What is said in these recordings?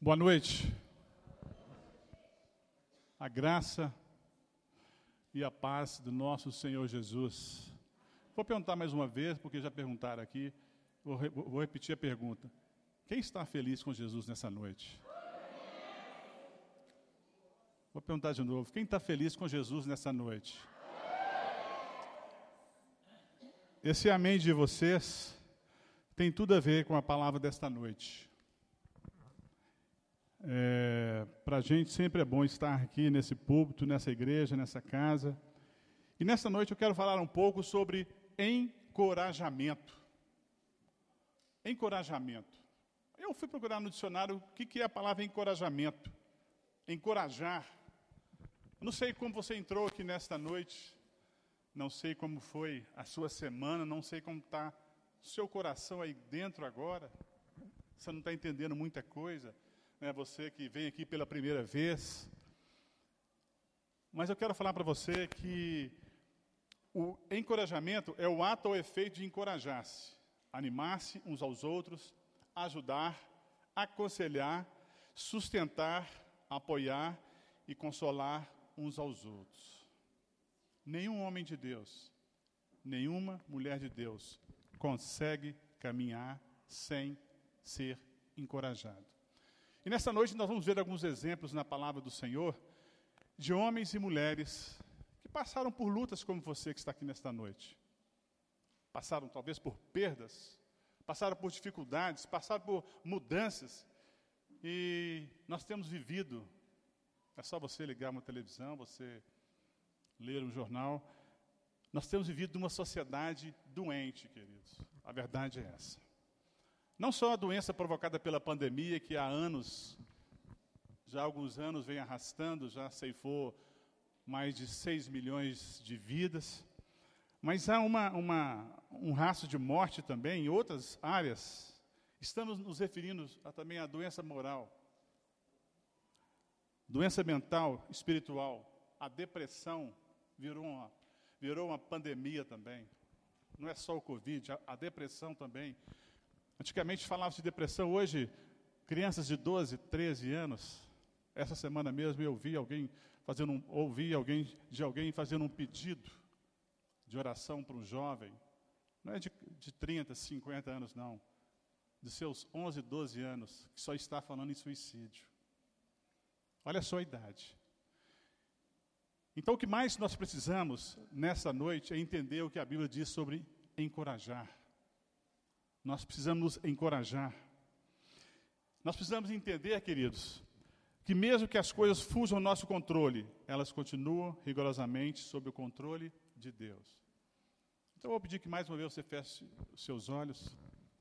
Boa noite. A graça e a paz do nosso Senhor Jesus. Vou perguntar mais uma vez, porque já perguntaram aqui. Vou, re vou repetir a pergunta. Quem está feliz com Jesus nessa noite? Vou perguntar de novo. Quem está feliz com Jesus nessa noite? Esse amém de vocês tem tudo a ver com a palavra desta noite. É, Para a gente sempre é bom estar aqui nesse púlpito, nessa igreja, nessa casa. E nessa noite eu quero falar um pouco sobre encorajamento. Encorajamento. Eu fui procurar no dicionário o que, que é a palavra encorajamento. Encorajar. Não sei como você entrou aqui nesta noite, não sei como foi a sua semana, não sei como está seu coração aí dentro agora, você não está entendendo muita coisa, né? você que vem aqui pela primeira vez. Mas eu quero falar para você que o encorajamento é o ato ou efeito de encorajar-se, animar-se uns aos outros, ajudar, aconselhar, sustentar, apoiar e consolar uns aos outros. Nenhum homem de Deus, nenhuma mulher de Deus consegue caminhar sem ser encorajado. E nessa noite nós vamos ver alguns exemplos na palavra do Senhor de homens e mulheres que passaram por lutas como você que está aqui nesta noite. Passaram talvez por perdas, passaram por dificuldades, passaram por mudanças. E nós temos vivido, é só você ligar uma televisão, você ler um jornal, nós temos vivido numa sociedade doente, queridos. A verdade é essa. Não só a doença provocada pela pandemia, que há anos, já há alguns anos, vem arrastando, já ceifou mais de 6 milhões de vidas, mas há uma, uma, um rastro de morte também em outras áreas. Estamos nos referindo a, também à doença moral, doença mental, espiritual, a depressão virou uma virou uma pandemia também. Não é só o Covid, a, a depressão também. Antigamente falava de depressão, hoje, crianças de 12, 13 anos. Essa semana mesmo eu vi alguém fazendo um, ouvi alguém de alguém fazendo um pedido de oração para um jovem. Não é de, de 30, 50 anos, não. De seus 11, 12 anos, que só está falando em suicídio. Olha só a idade. Então, o que mais nós precisamos nessa noite é entender o que a Bíblia diz sobre encorajar. Nós precisamos nos encorajar. Nós precisamos entender, queridos, que mesmo que as coisas fujam ao nosso controle, elas continuam rigorosamente sob o controle de Deus. Então, eu vou pedir que mais uma vez você feche os seus olhos.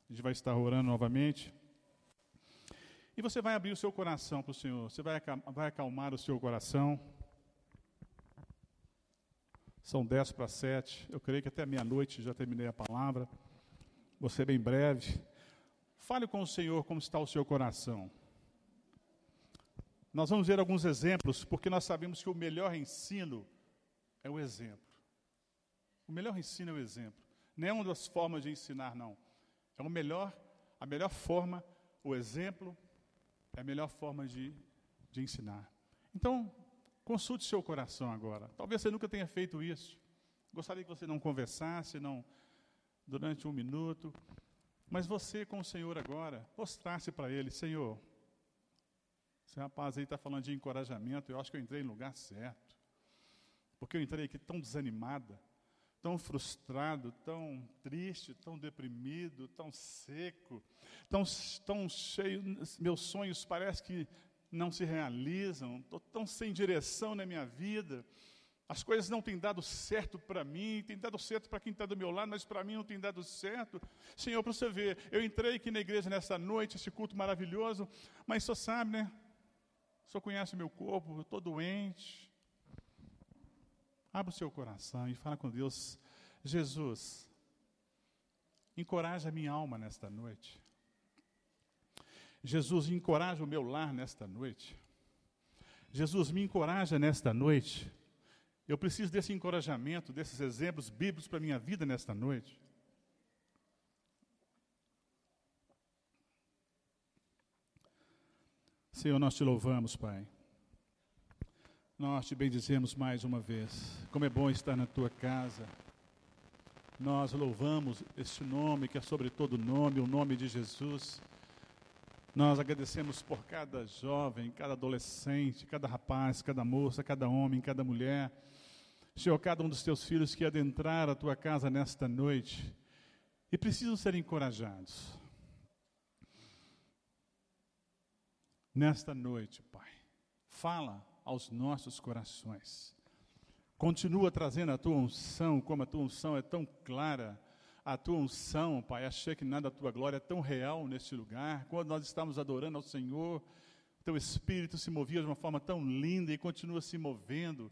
A gente vai estar orando novamente. E você vai abrir o seu coração para o Senhor. Você vai acalmar o seu coração. São dez para sete. Eu creio que até meia-noite já terminei a palavra. Ser bem breve. Fale com o Senhor como está o seu coração. Nós vamos ver alguns exemplos, porque nós sabemos que o melhor ensino é o exemplo. O melhor ensino é o exemplo. Não é uma das formas de ensinar, não. É o melhor, a melhor forma, o exemplo é a melhor forma de, de ensinar. Então, Consulte seu coração agora. Talvez você nunca tenha feito isso. Gostaria que você não conversasse, não durante um minuto, mas você com o Senhor agora, mostrasse para Ele, Senhor, esse rapaz aí está falando de encorajamento, eu acho que eu entrei no lugar certo. Porque eu entrei aqui tão desanimada, tão frustrado, tão triste, tão deprimido, tão seco, tão, tão cheio, meus sonhos parece que não se realizam, estou tão sem direção na minha vida, as coisas não têm dado certo para mim, tem dado certo para quem está do meu lado, mas para mim não tem dado certo. Senhor, para você ver, eu entrei aqui na igreja nessa noite, esse culto maravilhoso, mas só sabe, né? Só conhece meu corpo, eu estou doente. Abra o seu coração e fala com Deus, Jesus, encoraja a minha alma nesta noite. Jesus, encoraja o meu lar nesta noite. Jesus, me encoraja nesta noite. Eu preciso desse encorajamento, desses exemplos bíblicos para a minha vida nesta noite. Senhor, nós te louvamos, Pai. Nós te bendizemos mais uma vez. Como é bom estar na tua casa. Nós louvamos este nome que é sobre todo nome, o nome de Jesus. Nós agradecemos por cada jovem, cada adolescente, cada rapaz, cada moça, cada homem, cada mulher. Senhor, cada um dos teus filhos que adentrar a tua casa nesta noite e precisam ser encorajados. Nesta noite, Pai, fala aos nossos corações. Continua trazendo a tua unção, como a tua unção é tão clara. A tua unção, Pai, achei que nada da tua glória é tão real neste lugar. Quando nós estamos adorando ao Senhor, teu espírito se movia de uma forma tão linda e continua se movendo.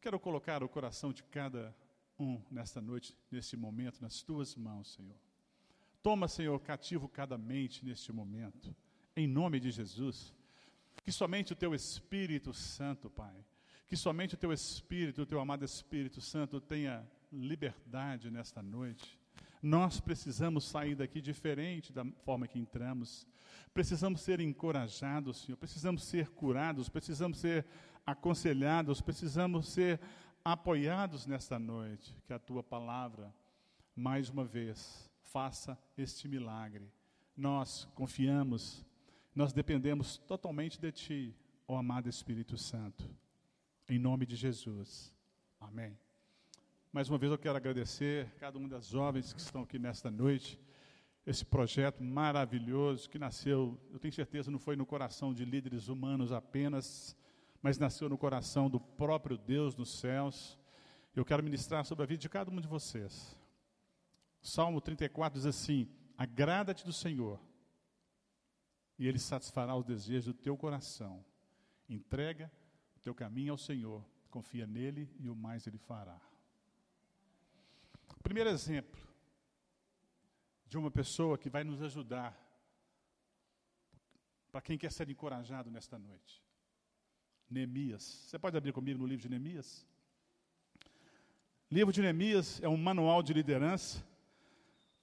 Quero colocar o coração de cada um nesta noite, neste momento, nas tuas mãos, Senhor. Toma, Senhor, cativo cada mente neste momento, em nome de Jesus. Que somente o teu Espírito Santo, Pai, que somente o teu Espírito, o teu amado Espírito Santo tenha liberdade nesta noite. Nós precisamos sair daqui diferente da forma que entramos. Precisamos ser encorajados, Senhor. Precisamos ser curados. Precisamos ser aconselhados. Precisamos ser apoiados nesta noite. Que a tua palavra, mais uma vez, faça este milagre. Nós confiamos nós dependemos totalmente de Ti, ó amado Espírito Santo. Em nome de Jesus. Amém. Mais uma vez eu quero agradecer cada uma das jovens que estão aqui nesta noite. Esse projeto maravilhoso que nasceu, eu tenho certeza, não foi no coração de líderes humanos apenas, mas nasceu no coração do próprio Deus nos céus. Eu quero ministrar sobre a vida de cada um de vocês. Salmo 34 diz assim: Agrada-te do Senhor e Ele satisfará os desejos do teu coração. Entrega o teu caminho ao Senhor, confia nele e o mais Ele fará. Primeiro exemplo de uma pessoa que vai nos ajudar, para quem quer ser encorajado nesta noite. Neemias. Você pode abrir comigo no livro de Neemias? Livro de Neemias é um manual de liderança.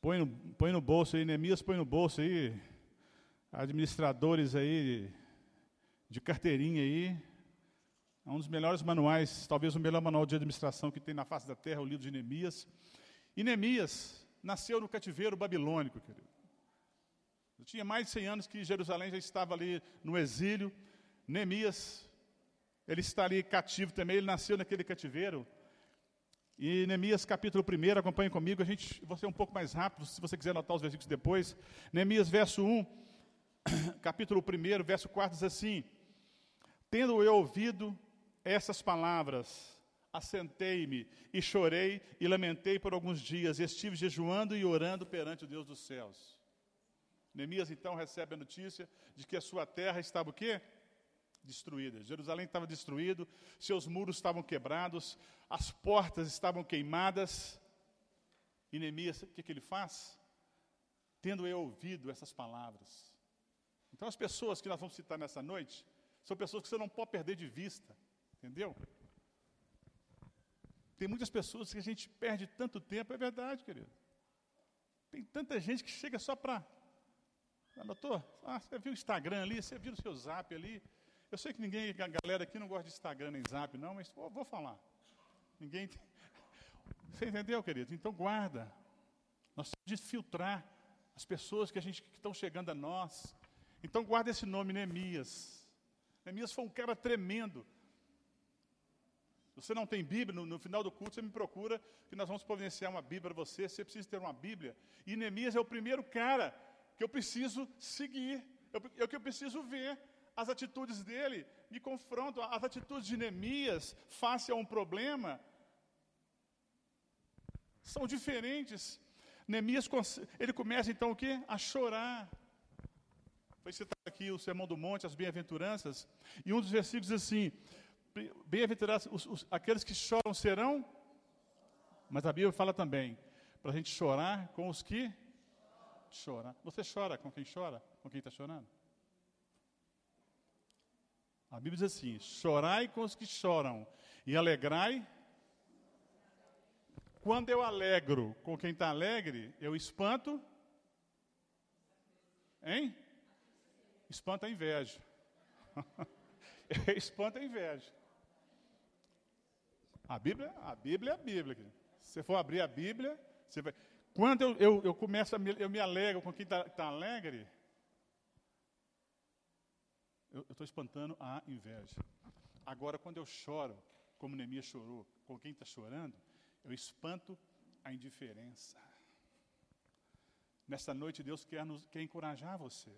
Põe no, põe no bolso aí, Neemias põe no bolso aí, administradores aí de carteirinha aí. É um dos melhores manuais, talvez o melhor manual de administração que tem na face da terra, o livro de Neemias. E Neemias nasceu no cativeiro babilônico, querido. Tinha mais de 100 anos que Jerusalém já estava ali no exílio. Neemias, ele está ali cativo também, ele nasceu naquele cativeiro. E Neemias capítulo 1, acompanhe comigo, a gente, ser um pouco mais rápido, se você quiser anotar os versículos depois. Neemias, verso 1, capítulo 1, verso 4 diz assim: Tendo eu ouvido essas palavras, assentei-me e chorei e lamentei por alguns dias, e estive jejuando e orando perante o Deus dos céus. Neemias então recebe a notícia de que a sua terra estava o quê? Destruída. Jerusalém estava destruído, seus muros estavam quebrados, as portas estavam queimadas. E Neemias, o que, que ele faz? Tendo eu ouvido essas palavras, então, as pessoas que nós vamos citar nessa noite são pessoas que você não pode perder de vista, entendeu? Tem muitas pessoas que a gente perde tanto tempo, é verdade, querido. Tem tanta gente que chega só para. Ah, doutor, ah, você viu o Instagram ali, você viu o seu zap ali. Eu sei que ninguém, a galera aqui não gosta de Instagram nem zap, não, mas vou, falar. Ninguém. Você entendeu, querido? Então guarda. Nós temos de filtrar as pessoas que a gente que estão chegando a nós. Então guarda esse nome, Neemias. Neemias foi um cara tremendo. Você não tem Bíblia, no, no, final do culto você me procura, que nós vamos providenciar uma Bíblia para você. Você precisa ter uma Bíblia. E Neemias é o primeiro cara que eu preciso seguir, é o que eu preciso ver. As atitudes dele me confrontam. As atitudes de Neemias face a um problema são diferentes. Neemias, ele começa então o quê? A chorar. Foi citado aqui o Sermão do Monte, as bem-aventuranças, e um dos versículos diz assim: Bem-aventurados, aqueles que choram serão, mas a Bíblia fala também, para a gente chorar com os que choram. Você chora com quem chora? Com quem está chorando? A Bíblia diz assim: chorai com os que choram, e alegrai. Quando eu alegro com quem está alegre, eu espanto. Hein? espanta a inveja. Eu espanto a inveja. A Bíblia, a Bíblia é a Bíblia. Se você for abrir a Bíblia, você vai. Quando eu, eu, eu começo, a me, eu me alegro com quem está tá alegre, eu estou espantando a inveja. Agora, quando eu choro, como Neemias chorou, com quem está chorando, eu espanto a indiferença. Nesta noite, Deus quer, nos, quer encorajar você.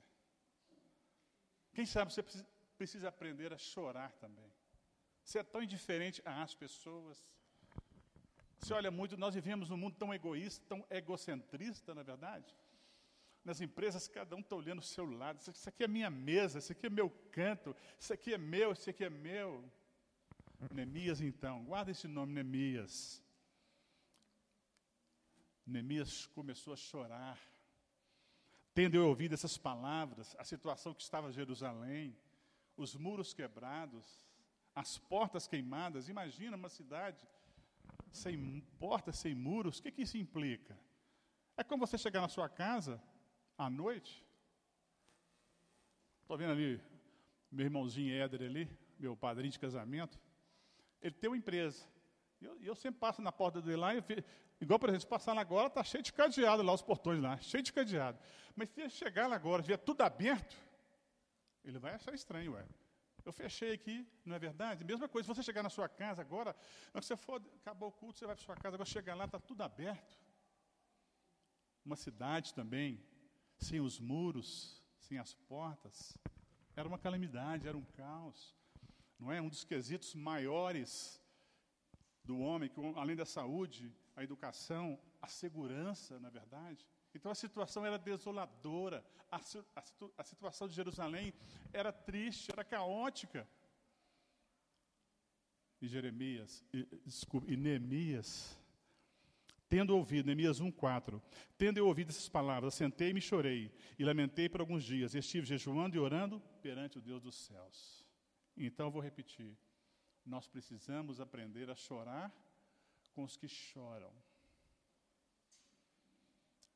Quem sabe você precisa, aprender a chorar também. Você é tão indiferente às pessoas. Você olha muito, nós vivemos num mundo tão egoísta, tão egocentrista, na é verdade. Nas empresas, cada um está olhando o seu lado. Isso aqui é minha mesa, isso aqui é meu canto, isso aqui é meu, isso aqui é meu. Neemias, então, guarda esse nome, Neemias. Neemias começou a chorar. Tendo eu ouvido essas palavras, a situação que estava Jerusalém, os muros quebrados, as portas queimadas. Imagina uma cidade sem portas, sem muros. O que, que isso implica? É como você chegar na sua casa à noite. Estou vendo ali meu irmãozinho Éder ali, meu padrinho de casamento. Ele tem uma empresa. E eu, eu, sempre passo na porta dele lá, e, igual, por exemplo, passar lá agora, está cheio de cadeado lá, os portões lá, cheio de cadeado. Mas se ele chegar lá agora, ver tudo aberto, ele vai achar estranho, ué. Eu fechei aqui, não é verdade? Mesma coisa, se você chegar na sua casa agora, quando você for, acabou o culto, você vai para sua casa, agora chegar lá, está tudo aberto. Uma cidade também, sem os muros, sem as portas, era uma calamidade, era um caos. Não é? Um dos quesitos maiores do homem, que além da saúde, a educação, a segurança, na verdade. Então a situação era desoladora, a, a, a situação de Jerusalém era triste, era caótica. E Jeremias, e, desculpa, e Neemias, tendo ouvido, Neemias 1,4, tendo eu ouvido essas palavras, sentei-me e chorei, e lamentei por alguns dias, estive jejuando e orando perante o Deus dos céus. Então vou repetir, nós precisamos aprender a chorar com os que choram.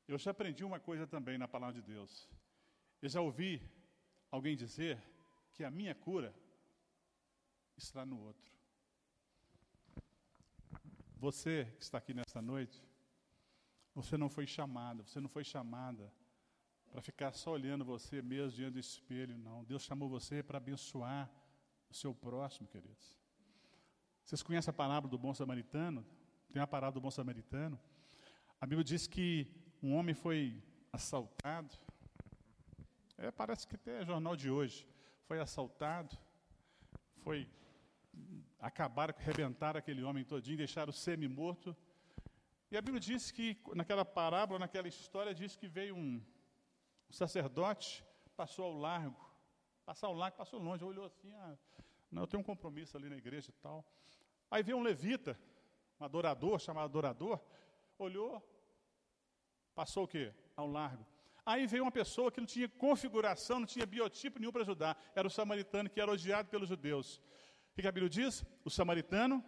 Eu já aprendi uma coisa também na palavra de Deus. Eu já ouvi alguém dizer que a minha cura está no outro. Você que está aqui nesta noite, você não foi chamado, você não foi chamada para ficar só olhando você mesmo diante do espelho, não. Deus chamou você para abençoar o seu próximo, queridos. Vocês conhecem a palavra do bom samaritano? Tem a palavra do bom samaritano? A Bíblia diz que um homem foi assaltado. É, parece que até é jornal de hoje. Foi assaltado, foi acabar, arrebentar aquele homem todinho, deixar o semi-morto. E a Bíblia diz que, naquela parábola, naquela história, diz que veio um, um sacerdote, passou ao largo, passar ao largo, passou longe, olhou assim, ah, não, eu tenho um compromisso ali na igreja e tal. Aí veio um levita, um adorador, chamado adorador, olhou, Passou o quê? Ao largo. Aí veio uma pessoa que não tinha configuração, não tinha biotipo nenhum para ajudar. Era o samaritano que era odiado pelos judeus. O que a Bíblia diz? O samaritano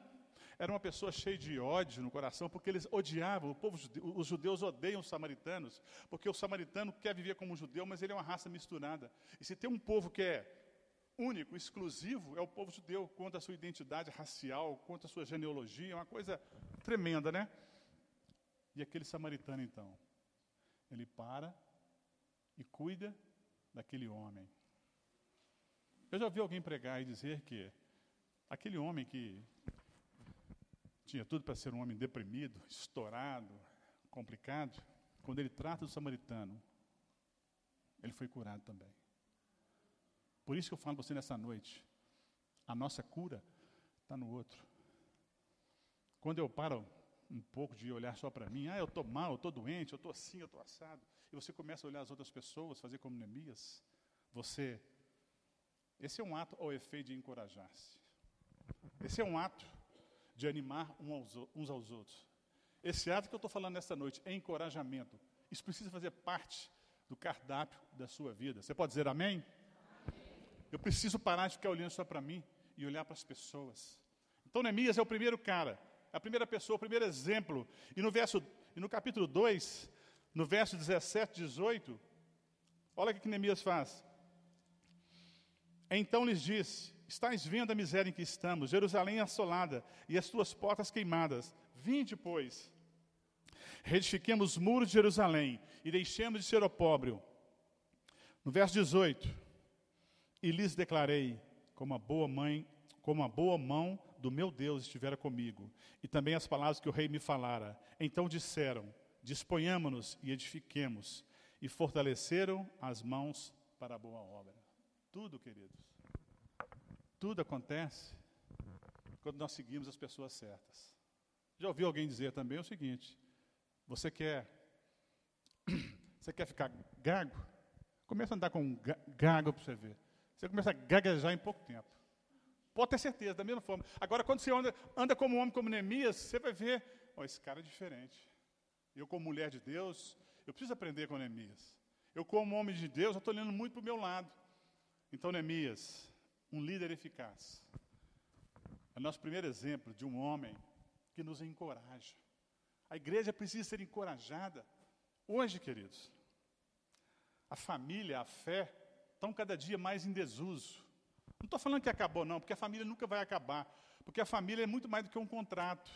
era uma pessoa cheia de ódio no coração, porque eles odiavam, o povo, os judeus odeiam os samaritanos, porque o samaritano quer viver como um judeu, mas ele é uma raça misturada. E se tem um povo que é único, exclusivo, é o povo judeu, contra a sua identidade racial, contra a sua genealogia, é uma coisa tremenda, né? E aquele samaritano, então, ele para e cuida daquele homem. Eu já ouvi alguém pregar e dizer que aquele homem que tinha tudo para ser um homem deprimido, estourado, complicado, quando ele trata do samaritano, ele foi curado também. Por isso que eu falo para você nessa noite, a nossa cura está no outro. Quando eu paro um pouco de olhar só para mim, ah, eu estou mal, eu estou doente, eu estou assim, eu estou assado, e você começa a olhar as outras pessoas, fazer como Neemias, você. Esse é um ato ou efeito de encorajar-se. Esse é um ato de animar uns aos outros. Esse ato que eu estou falando nesta noite é encorajamento. Isso precisa fazer parte do cardápio da sua vida. Você pode dizer amém? Eu preciso parar de ficar olhando só para mim e olhar para as pessoas. Então, Neemias é o primeiro cara a primeira pessoa, o primeiro exemplo. E no, verso, e no capítulo 2, no verso 17, 18, olha o que Neemias faz. Então lhes disse: Estais vendo a miséria em que estamos, Jerusalém assolada e as tuas portas queimadas. Vinde, pois, reedifiquemos os muros de Jerusalém e deixemos de ser opróbrio. No verso 18: E lhes declarei, como a boa mãe, como a boa mão do meu Deus estivera comigo, e também as palavras que o rei me falara. Então disseram: Disponhamo-nos e edifiquemos, e fortaleceram as mãos para a boa obra. Tudo, queridos, tudo acontece quando nós seguimos as pessoas certas. Já ouviu alguém dizer também o seguinte: você quer, você quer ficar gago? Começa a andar com um gago para você ver. Você começa a gaguejar em pouco tempo. Pode ter certeza, da mesma forma. Agora, quando você anda, anda como homem como Neemias, você vai ver, oh, esse cara é diferente. Eu, como mulher de Deus, eu preciso aprender com Neemias. Eu, como homem de Deus, eu estou olhando muito para o meu lado. Então, Neemias, um líder eficaz. É o nosso primeiro exemplo de um homem que nos encoraja. A igreja precisa ser encorajada. Hoje, queridos, a família, a fé, estão cada dia mais em desuso. Não estou falando que acabou, não, porque a família nunca vai acabar. Porque a família é muito mais do que um contrato.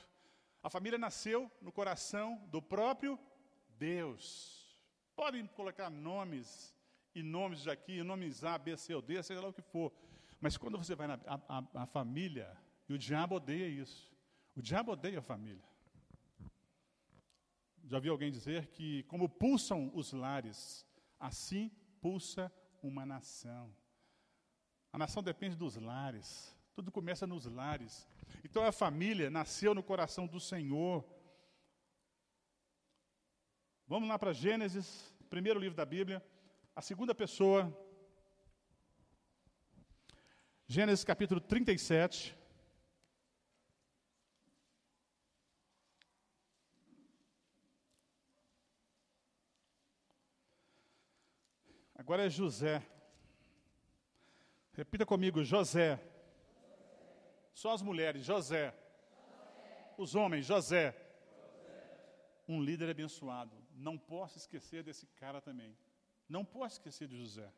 A família nasceu no coração do próprio Deus. Podem colocar nomes e nomes aqui, nomes A, B, C ou D, seja lá o que for. Mas quando você vai na a, a, a família, e o diabo odeia isso. O diabo odeia a família. Já vi alguém dizer que, como pulsam os lares, assim pulsa uma nação. A nação depende dos lares. Tudo começa nos lares. Então a família nasceu no coração do Senhor. Vamos lá para Gênesis, primeiro livro da Bíblia, a segunda pessoa. Gênesis capítulo 37. Agora é José. Repita comigo, José. Só as mulheres, José. Os homens, José. Um líder abençoado. Não posso esquecer desse cara também. Não posso esquecer de José.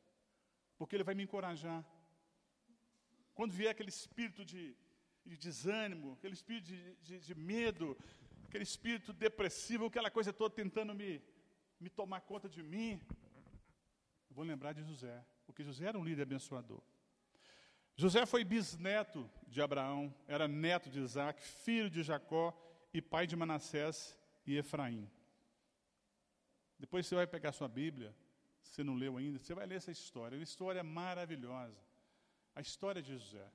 Porque ele vai me encorajar. Quando vier aquele espírito de, de desânimo, aquele espírito de, de, de, medo, aquele espírito depressivo, aquela coisa toda tentando me, me tomar conta de mim, eu vou lembrar de José, porque José era um líder abençoador. José foi bisneto de Abraão, era neto de Isaac, filho de Jacó e pai de Manassés e Efraim. Depois você vai pegar sua Bíblia, se não leu ainda, você vai ler essa história. É uma história maravilhosa. A história de José.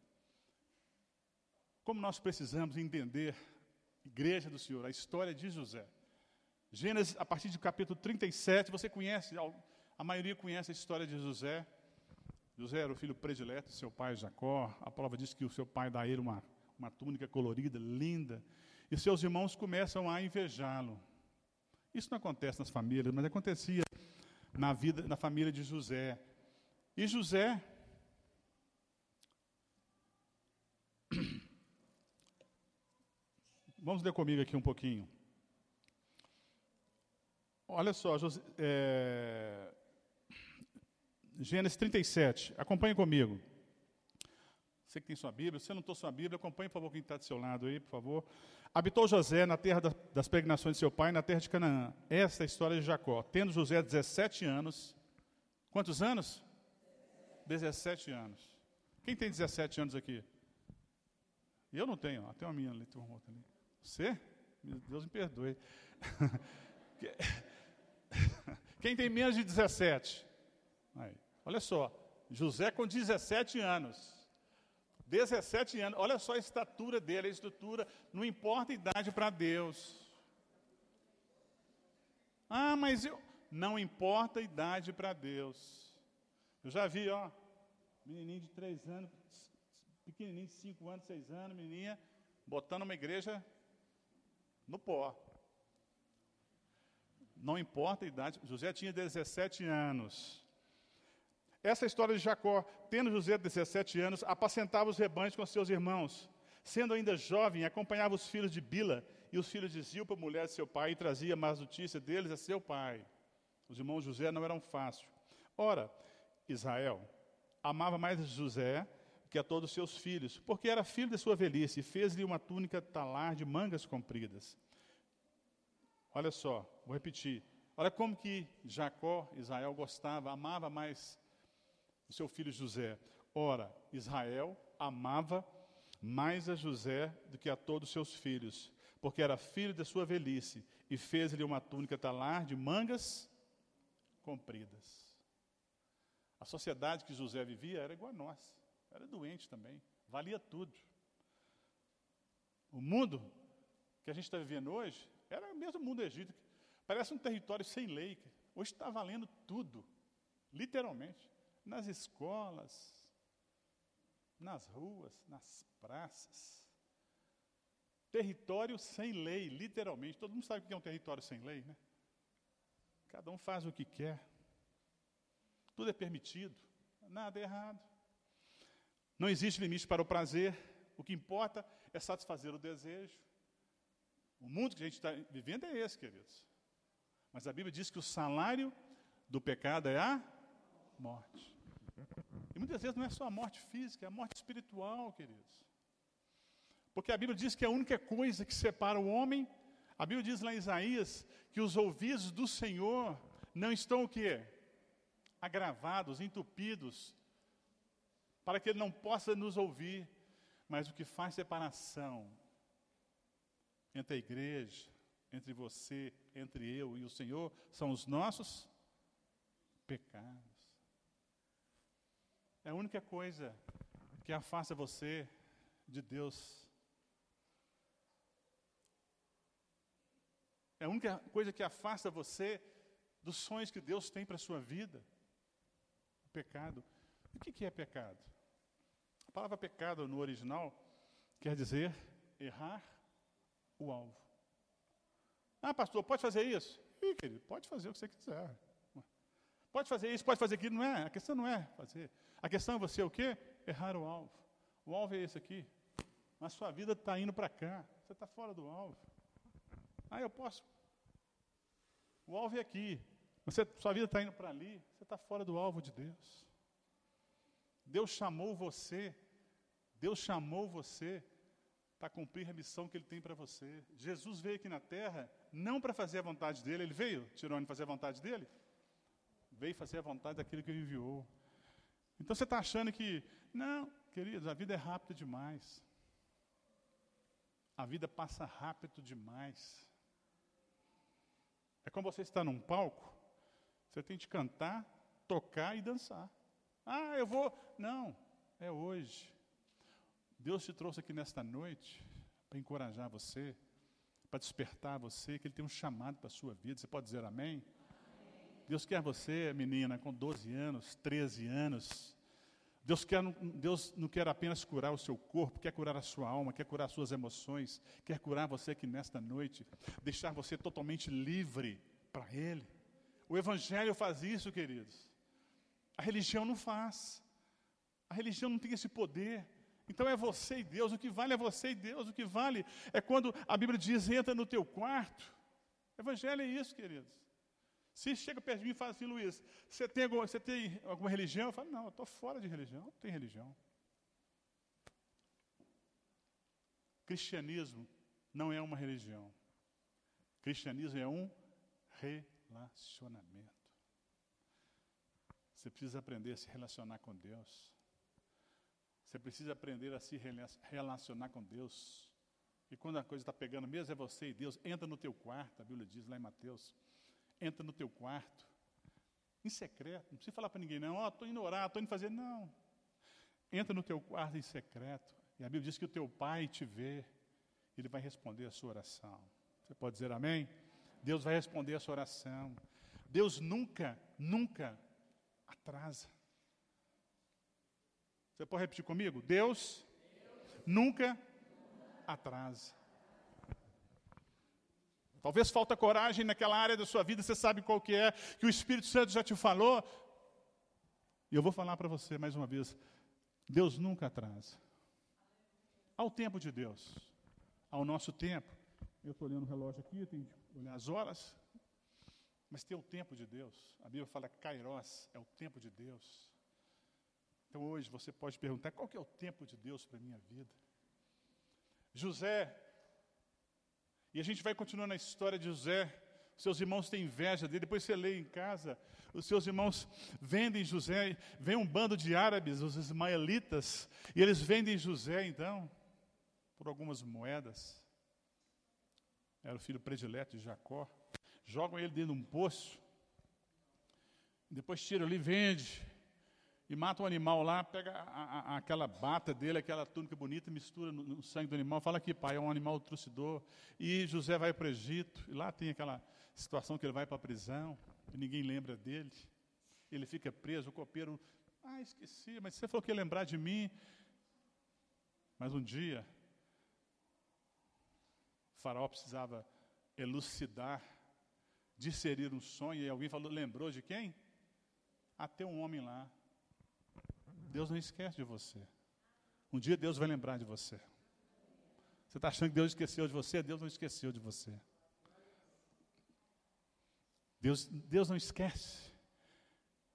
Como nós precisamos entender, Igreja do Senhor, a história de José. Gênesis, a partir do capítulo 37, você conhece a maioria conhece a história de José. José era o filho predileto de seu pai Jacó. A prova diz que o seu pai dá a ele uma, uma túnica colorida, linda. E seus irmãos começam a invejá-lo. Isso não acontece nas famílias, mas acontecia na vida, na família de José. E José Vamos ler comigo aqui um pouquinho. Olha só, José, é, Gênesis 37. Acompanhe comigo. Você que tem sua Bíblia, se não tem sua Bíblia, acompanhe, por favor, quem está do seu lado aí, por favor. Habitou José na terra das peregrinações de seu pai, na terra de Canaã. Esta é a história de Jacó. Tendo José 17 anos. Quantos anos? 17 anos. Quem tem 17 anos aqui? Eu não tenho, tem uma minha ali, tem uma outra ali. Você? Deus me perdoe. Quem tem menos de 17? Aí. Olha só, José com 17 anos. 17 anos, olha só a estatura dele, a estrutura, não importa a idade para Deus. Ah, mas eu. Não importa a idade para Deus. Eu já vi, ó, menininho de 3 anos, pequenininho de 5 anos, 6 anos, menininha, botando uma igreja no pó. Não importa a idade, José tinha 17 anos. Essa história de Jacó, tendo José 17 anos, apacentava os rebanhos com seus irmãos. Sendo ainda jovem, acompanhava os filhos de Bila e os filhos de Zilpa, mulher de seu pai, e trazia más notícias deles a seu pai. Os irmãos José não eram fáceis. Ora, Israel amava mais José que a todos os seus filhos, porque era filho de sua velhice, e fez-lhe uma túnica talar de mangas compridas. Olha só, vou repetir. Olha como que Jacó, Israel, gostava, amava mais o seu filho José. Ora, Israel amava mais a José do que a todos os seus filhos, porque era filho de sua velhice, e fez-lhe uma túnica talar de mangas compridas. A sociedade que José vivia era igual a nós. Era doente também. Valia tudo. O mundo que a gente está vivendo hoje era o mesmo mundo do Egito. Parece um território sem lei. Hoje está valendo tudo. Literalmente. Nas escolas, nas ruas, nas praças. Território sem lei, literalmente. Todo mundo sabe o que é um território sem lei, né? Cada um faz o que quer. Tudo é permitido. Nada é errado. Não existe limite para o prazer, o que importa é satisfazer o desejo. O mundo que a gente está vivendo é esse, queridos. Mas a Bíblia diz que o salário do pecado é a morte. E muitas vezes não é só a morte física, é a morte espiritual, queridos. Porque a Bíblia diz que a única coisa que separa o homem, a Bíblia diz lá em Isaías que os ouvidos do Senhor não estão o quê? Agravados, entupidos para que ele não possa nos ouvir. Mas o que faz separação entre a igreja, entre você, entre eu e o Senhor, são os nossos pecados. É a única coisa que afasta você de Deus. É a única coisa que afasta você dos sonhos que Deus tem para a sua vida. O pecado. O que é pecado? A palavra pecado no original quer dizer errar o alvo. Ah, pastor, pode fazer isso? Ih, querido, pode fazer o que você quiser. Pode fazer isso, pode fazer aquilo, não é? A questão não é fazer. A questão é você o quê? Errar o alvo. O alvo é esse aqui. Mas sua vida está indo para cá. Você está fora do alvo. Ah, eu posso. O alvo é aqui. Você, sua vida está indo para ali. Você está fora do alvo de Deus. Deus chamou você Deus chamou você para cumprir a missão que Ele tem para você. Jesus veio aqui na terra não para fazer a vontade dele, ele veio, Tirone, fazer a vontade dele? Veio fazer a vontade daquele que ele enviou. Então você está achando que, não, queridos, a vida é rápida demais. A vida passa rápido demais. É como você está num palco, você tem que cantar, tocar e dançar. Ah, eu vou. Não, é hoje. Deus te trouxe aqui nesta noite para encorajar você, para despertar você, que Ele tem um chamado para a sua vida. Você pode dizer amém? amém? Deus quer você, menina, com 12 anos, 13 anos. Deus, quer, Deus não quer apenas curar o seu corpo, quer curar a sua alma, quer curar as suas emoções, quer curar você aqui nesta noite, deixar você totalmente livre para Ele. O Evangelho faz isso, queridos. A religião não faz. A religião não tem esse poder. Então é você e Deus, o que vale é você e Deus, o que vale é quando a Bíblia diz: entra no teu quarto. Evangelho é isso, queridos. Se chega perto de mim e fala assim, Luiz, você tem alguma, você tem alguma religião? Eu falo, não, eu estou fora de religião, não tem religião. Cristianismo não é uma religião. Cristianismo é um relacionamento. Você precisa aprender a se relacionar com Deus. Você precisa aprender a se relacionar com Deus. E quando a coisa está pegando mesmo, é você e Deus. Entra no teu quarto, a Bíblia diz lá em Mateus. Entra no teu quarto. Em secreto. Não precisa falar para ninguém, não. Ó, oh, estou indo orar, estou indo fazer. Não. Entra no teu quarto em secreto. E a Bíblia diz que o teu pai te vê. Ele vai responder a sua oração. Você pode dizer amém? Deus vai responder a sua oração. Deus nunca, nunca atrasa. Você pode repetir comigo? Deus, nunca atrasa. Talvez falta coragem naquela área da sua vida, você sabe qual que é, que o Espírito Santo já te falou. E eu vou falar para você mais uma vez: Deus nunca atrasa. Ao tempo de Deus, ao nosso tempo. Eu estou olhando o relógio aqui, tenho que olhar as horas. Mas tem o tempo de Deus. A Bíblia fala Kairos, é o tempo de Deus. Então hoje você pode perguntar: qual que é o tempo de Deus para a minha vida? José, e a gente vai continuar na história de José. Seus irmãos têm inveja dele, depois você lê em casa. Os seus irmãos vendem José, vem um bando de árabes, os ismaelitas, e eles vendem José, então, por algumas moedas. Era o filho predileto de Jacó. Jogam ele dentro de um poço. Depois tiram ali, vende e mata um animal lá, pega a, a, aquela bata dele, aquela túnica bonita, mistura no, no, sangue do animal, fala aqui, pai, é um animal trucidor. E José vai para o Egito, e lá tem aquela situação que ele vai para a prisão, e ninguém lembra dele. Ele fica preso, o copeiro, ah, esqueci, mas você falou que ia lembrar de mim. Mas um dia, o faraó precisava elucidar, discerir um sonho, e alguém falou, lembrou de quem? Até um homem lá, Deus não esquece de você. Um dia Deus vai lembrar de você. Você está achando que Deus esqueceu de você? Deus não esqueceu de você. Deus, Deus não esquece.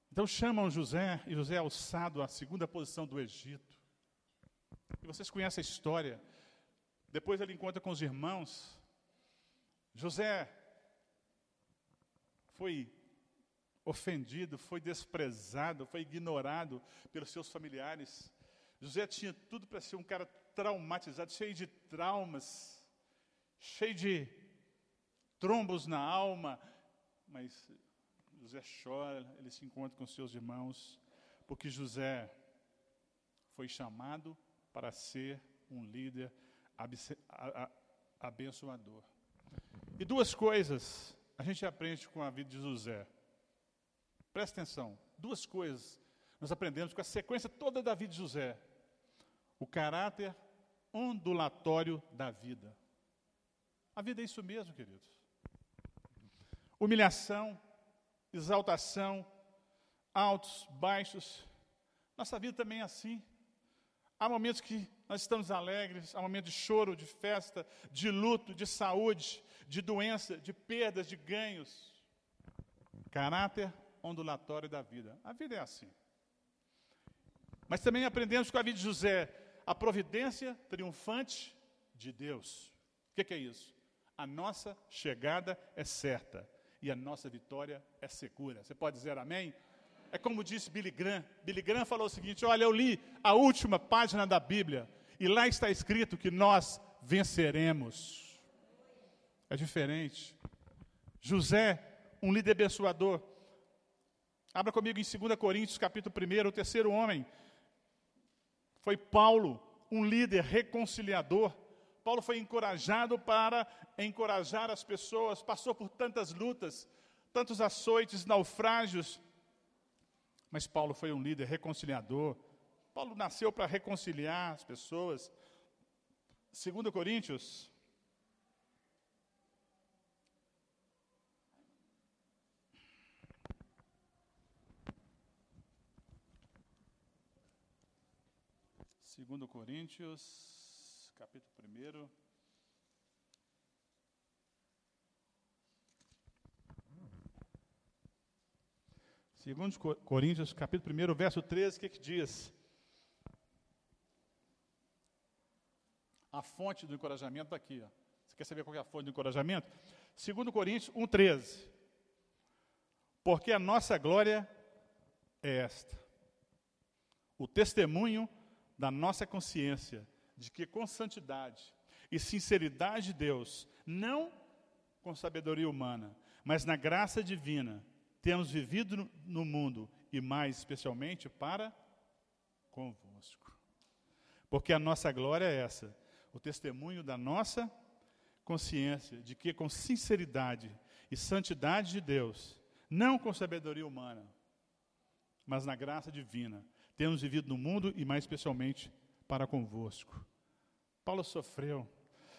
Então chamam José, e José é alçado à segunda posição do Egito. E vocês conhecem a história. Depois ele encontra com os irmãos. José foi ofendido, foi desprezado, foi ignorado pelos seus familiares. José tinha tudo para ser um cara traumatizado, cheio de traumas, cheio de trombos na alma, mas José chora, ele se encontra com seus irmãos, porque José foi chamado para ser um líder abençoador. E duas coisas a gente aprende com a vida de José. Presta atenção, duas coisas nós aprendemos com a sequência toda da vida de José: o caráter ondulatório da vida. A vida é isso mesmo, queridos. Humilhação, exaltação, altos, baixos. Nossa vida também é assim. Há momentos que nós estamos alegres, há momentos de choro, de festa, de luto, de saúde, de doença, de perdas, de ganhos. Caráter ondulatório da vida. A vida é assim. Mas também aprendemos com a vida de José a providência triunfante de Deus. O que, que é isso? A nossa chegada é certa e a nossa vitória é segura. Você pode dizer amém? É como disse Billy Graham. Billy Graham falou o seguinte: Olha, eu li a última página da Bíblia e lá está escrito que nós venceremos. É diferente. José, um líder abençoador, Abra comigo em 2 Coríntios, capítulo 1, o terceiro homem. Foi Paulo, um líder reconciliador. Paulo foi encorajado para encorajar as pessoas, passou por tantas lutas, tantos açoites, naufrágios. Mas Paulo foi um líder reconciliador. Paulo nasceu para reconciliar as pessoas. 2 Coríntios, 2 Coríntios, capítulo 1. Segundo Coríntios, capítulo 1, verso 13, o que, que diz? A fonte do encorajamento está aqui. Ó. Você quer saber qual é a fonte do encorajamento? Segundo Coríntios 1, 13. Porque a nossa glória é esta. O testemunho da nossa consciência de que com santidade e sinceridade de Deus, não com sabedoria humana, mas na graça divina, temos vivido no mundo e mais especialmente para convosco. Porque a nossa glória é essa, o testemunho da nossa consciência de que com sinceridade e santidade de Deus, não com sabedoria humana, mas na graça divina, temos vivido no mundo e mais especialmente para convosco. Paulo sofreu.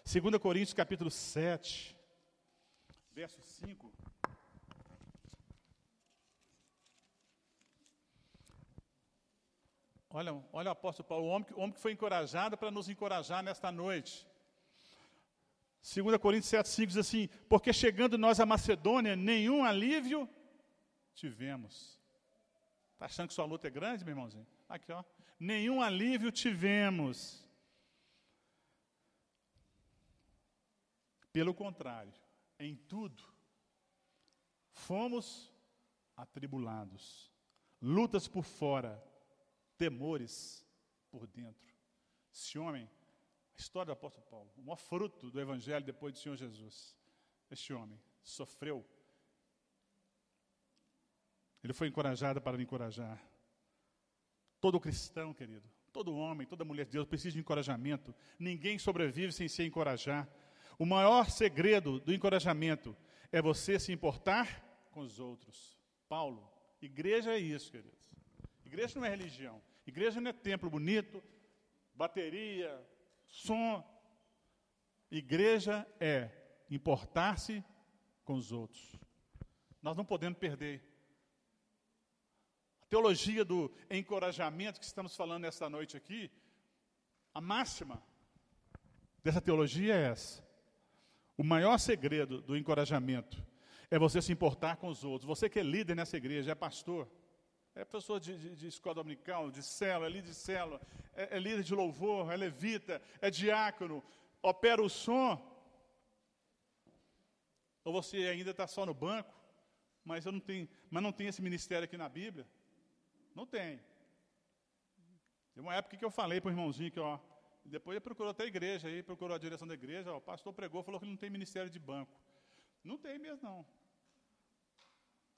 2 Coríntios capítulo 7, verso 5. Olha, olha o apóstolo Paulo, o homem, o homem que foi encorajado para nos encorajar nesta noite. 2 Coríntios 7, 5 diz assim: Porque chegando nós à Macedônia, nenhum alívio tivemos Está achando que sua luta é grande, meu irmãozinho? Aqui, ó. Nenhum alívio tivemos. Pelo contrário, em tudo, fomos atribulados. Lutas por fora, temores por dentro. Esse homem, a história do apóstolo Paulo, o maior fruto do evangelho depois do Senhor Jesus. Este homem sofreu. Ele foi encorajado para encorajar. Todo cristão, querido, todo homem, toda mulher de Deus precisa de encorajamento. Ninguém sobrevive sem se encorajar. O maior segredo do encorajamento é você se importar com os outros. Paulo, igreja é isso, queridos. Igreja não é religião. Igreja não é templo bonito, bateria, som. Igreja é importar-se com os outros. Nós não podemos perder teologia do encorajamento que estamos falando esta noite aqui, a máxima dessa teologia é essa. O maior segredo do encorajamento é você se importar com os outros. Você que é líder nessa igreja, é pastor, é pessoa de, de, de escola dominical, de célula, é líder de célula, é, é líder de louvor, é levita, é diácono, opera o som. Ou você ainda está só no banco, mas, eu não tenho, mas não tem esse ministério aqui na Bíblia. Não tem. Tem uma época que eu falei para o irmãozinho que, ó, depois ele procurou até a igreja, aí procurou a direção da igreja, ó, o pastor pregou, falou que não tem ministério de banco. Não tem mesmo, não.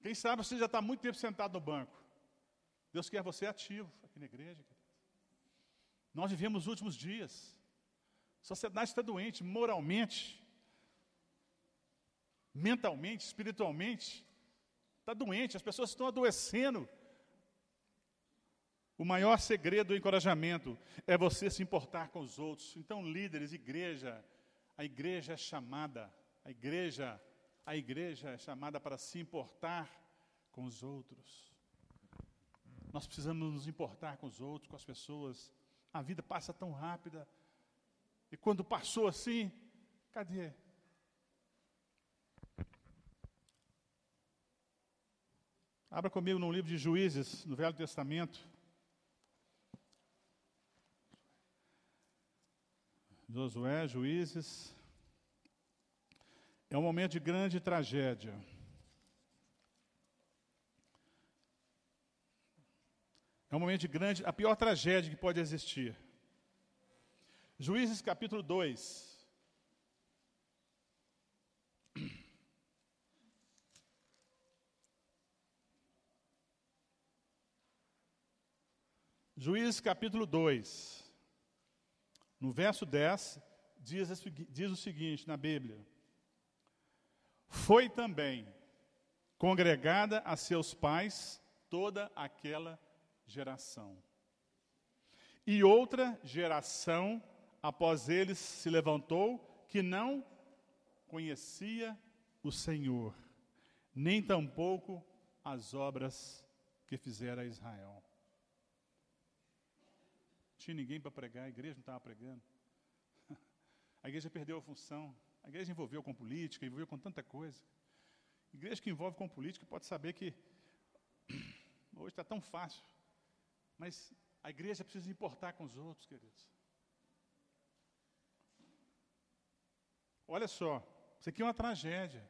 Quem sabe você já está muito tempo sentado no banco. Deus quer você ativo aqui na igreja. Nós vivemos os últimos dias. A sociedade está doente moralmente, mentalmente, espiritualmente. Está doente, as pessoas estão adoecendo. O maior segredo do encorajamento é você se importar com os outros. Então, líderes, igreja, a igreja é chamada, a igreja, a igreja é chamada para se importar com os outros. Nós precisamos nos importar com os outros, com as pessoas. A vida passa tão rápida. E quando passou assim, cadê? Abra comigo no livro de Juízes, no Velho Testamento. Josué, Juízes. É um momento de grande tragédia. É um momento de grande, a pior tragédia que pode existir. Juízes capítulo 2. Juízes capítulo 2. No verso 10, diz, diz o seguinte na Bíblia: Foi também congregada a seus pais toda aquela geração. E outra geração após eles se levantou que não conhecia o Senhor, nem tampouco as obras que fizera Israel tinha ninguém para pregar, a igreja não estava pregando. A igreja perdeu a função. A igreja envolveu com política, envolveu com tanta coisa. A igreja que envolve com política pode saber que hoje está tão fácil. Mas a igreja precisa importar com os outros, queridos. Olha só, isso aqui é uma tragédia.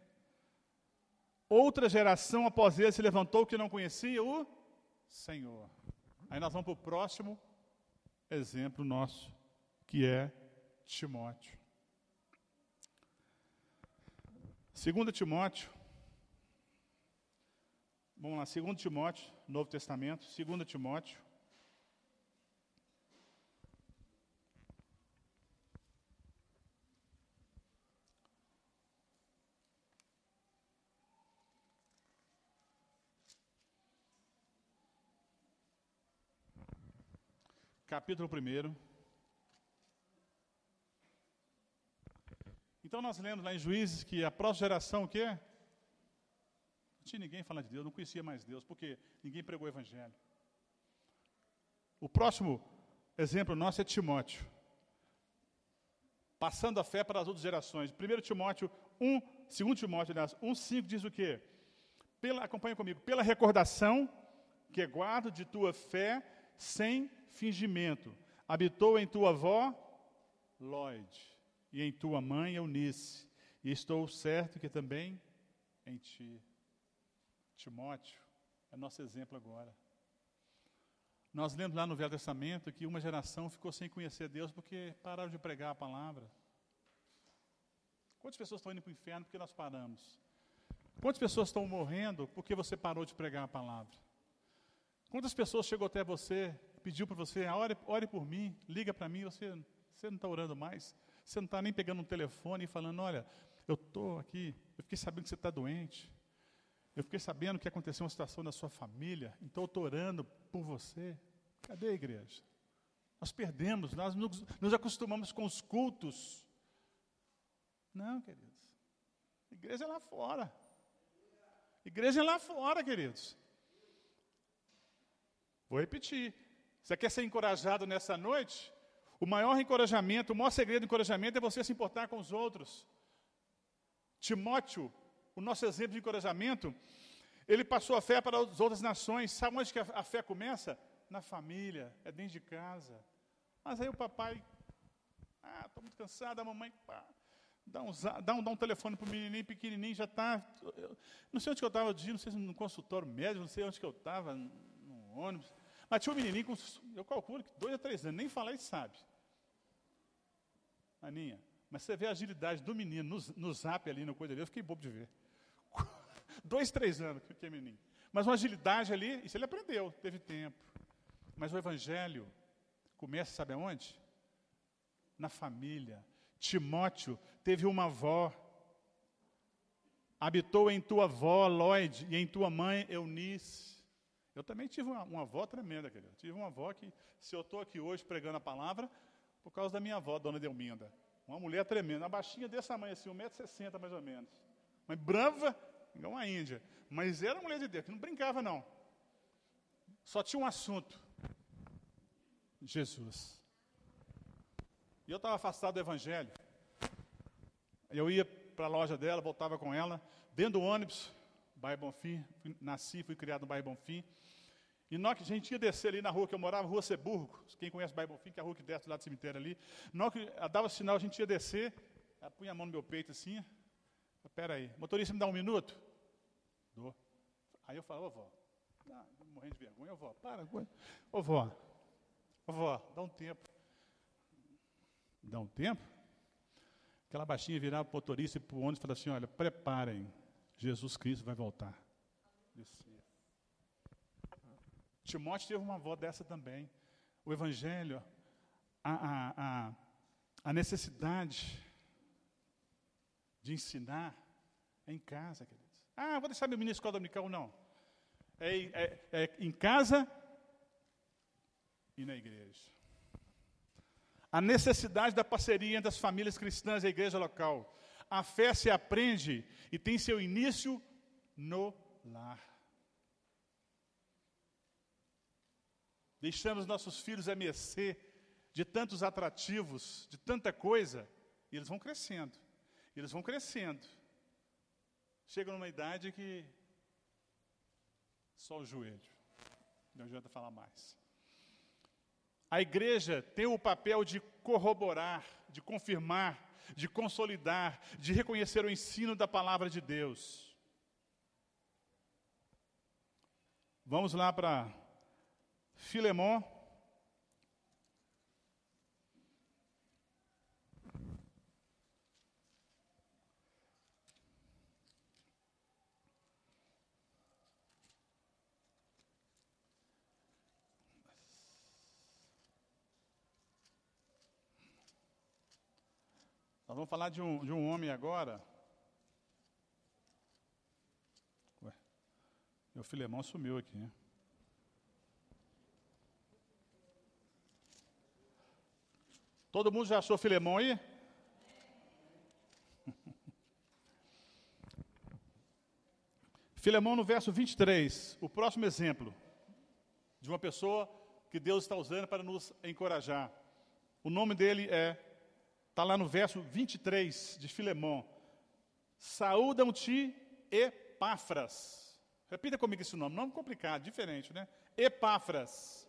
Outra geração após ele se levantou que não conhecia o Senhor. Aí nós vamos para o próximo exemplo nosso, que é Timóteo. 2 Timóteo, vamos lá, 2 Timóteo, Novo Testamento, 2 Timóteo. Capítulo 1. Então nós lemos lá em Juízes que a próxima geração o quê? Não tinha ninguém falando de Deus, não conhecia mais Deus, porque ninguém pregou o Evangelho. O próximo exemplo nosso é Timóteo. Passando a fé para as outras gerações. 1 Timóteo 1, 2 Timóteo, aliás, 1, 5 diz o quê? Pela, acompanha comigo. Pela recordação que guardo de tua fé sem fingimento. Habitou em tua avó, Lloyd, e em tua mãe, Eunice, e estou certo que também em ti. Timóteo é nosso exemplo agora. Nós lemos lá no Velho Testamento que uma geração ficou sem conhecer Deus porque pararam de pregar a palavra. Quantas pessoas estão indo para o inferno porque nós paramos? Quantas pessoas estão morrendo porque você parou de pregar a palavra? Quantas pessoas chegou até você, pediu para você, ah, ore, ore por mim, liga para mim, você, você não está orando mais, você não está nem pegando um telefone e falando, olha, eu estou aqui, eu fiquei sabendo que você está doente, eu fiquei sabendo que aconteceu uma situação na sua família, então eu estou orando por você. Cadê a igreja? Nós perdemos, nós nos, nos acostumamos com os cultos. Não, queridos. Igreja é lá fora. Igreja é lá fora, queridos. Vou repetir. Você quer ser encorajado nessa noite? O maior encorajamento, o maior segredo do encorajamento é você se importar com os outros. Timóteo o nosso exemplo de encorajamento, ele passou a fé para as outras nações. Sabe onde que a, fé começa? Na família, é dentro de casa. Mas aí o papai, ah, estou muito cansado, a mamãe, pá, dá, um, dá, um, dá um telefone para o menininho pequenininho, já está. Não sei onde que eu estava, não sei se no consultório médico, não sei onde que eu estava, no ônibus. Mas tinha um menininho com, eu calculo que dois a três anos, nem falar e sabe. Aninha, mas você vê a agilidade do menino no, no zap ali, no coisa ali, eu fiquei bobo de ver. Dois, três anos que é menino. Mas uma agilidade ali, isso ele aprendeu, teve tempo. Mas o evangelho começa, sabe aonde? Na família. Timóteo teve uma avó. Habitou em tua avó, Lloyd, e em tua mãe, Eunice. Eu também tive uma, uma avó tremenda, querido. Tive uma avó que, se eu estou aqui hoje pregando a palavra, por causa da minha avó, dona Delminda. Uma mulher tremenda, uma baixinha desse tamanho assim, 1,60m mais ou menos. Mas brava, igual uma índia. Mas era uma mulher de Deus, que não brincava, não. Só tinha um assunto: Jesus. E eu estava afastado do Evangelho. Eu ia para a loja dela, voltava com ela, dentro do ônibus, Bairro Bonfim, nasci, fui criado no Bairro Bonfim. E nós que a gente ia descer ali na rua que eu morava, Rua Ceburgo, quem conhece Bairro Bonfim, que é a rua que desce lá do cemitério ali. Nós que dava sinal, a gente ia descer, ela punha a mão no meu peito assim, Espera aí, motorista me dá um minuto? Dou. Aí eu falo, ô vó, tá, morrendo de vergonha, ô vó, para, ô vó, ô vó, dá um tempo. Dá um tempo? Aquela baixinha virava para o motorista e para o ônibus e falava assim, olha, preparem, Jesus Cristo vai voltar. Timóteo teve uma avó dessa também. O Evangelho, a, a, a, a necessidade de ensinar é em casa, queridos. Ah, vou deixar meu menino na escola dominical. Não. É, é, é em casa e na igreja. A necessidade da parceria entre as famílias cristãs e a igreja local. A fé se aprende e tem seu início no lar. Deixamos nossos filhos a mercê de tantos atrativos, de tanta coisa, e eles vão crescendo. Eles vão crescendo. Chegam numa idade que só o joelho. Não adianta falar mais. A igreja tem o papel de corroborar, de confirmar, de consolidar, de reconhecer o ensino da palavra de Deus. Vamos lá para Filemão, Nós vamos falar de um, de um homem agora. Ué, meu filemão sumiu aqui. Né? Todo mundo já achou Filemão aí? Filemão no verso 23, o próximo exemplo de uma pessoa que Deus está usando para nos encorajar. O nome dele é Está lá no verso 23 de Filemão. Saúdam-te Epáfras. Repita comigo esse nome. Nome complicado, diferente, né? Epáfras.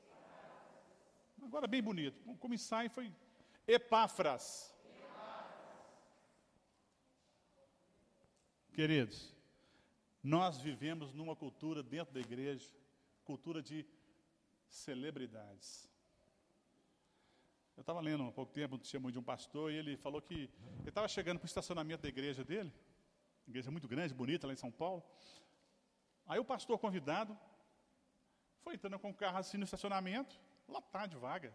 Agora bem bonito. Como ensaio foi Epáfras. Queridos, nós vivemos numa cultura dentro da igreja, cultura de celebridades. Eu estava lendo há pouco tempo um testemunho de um pastor e ele falou que ele estava chegando para o estacionamento da igreja dele, igreja muito grande, bonita lá em São Paulo. Aí o pastor convidado foi entrando com o carro assim no estacionamento, lotado de vaga.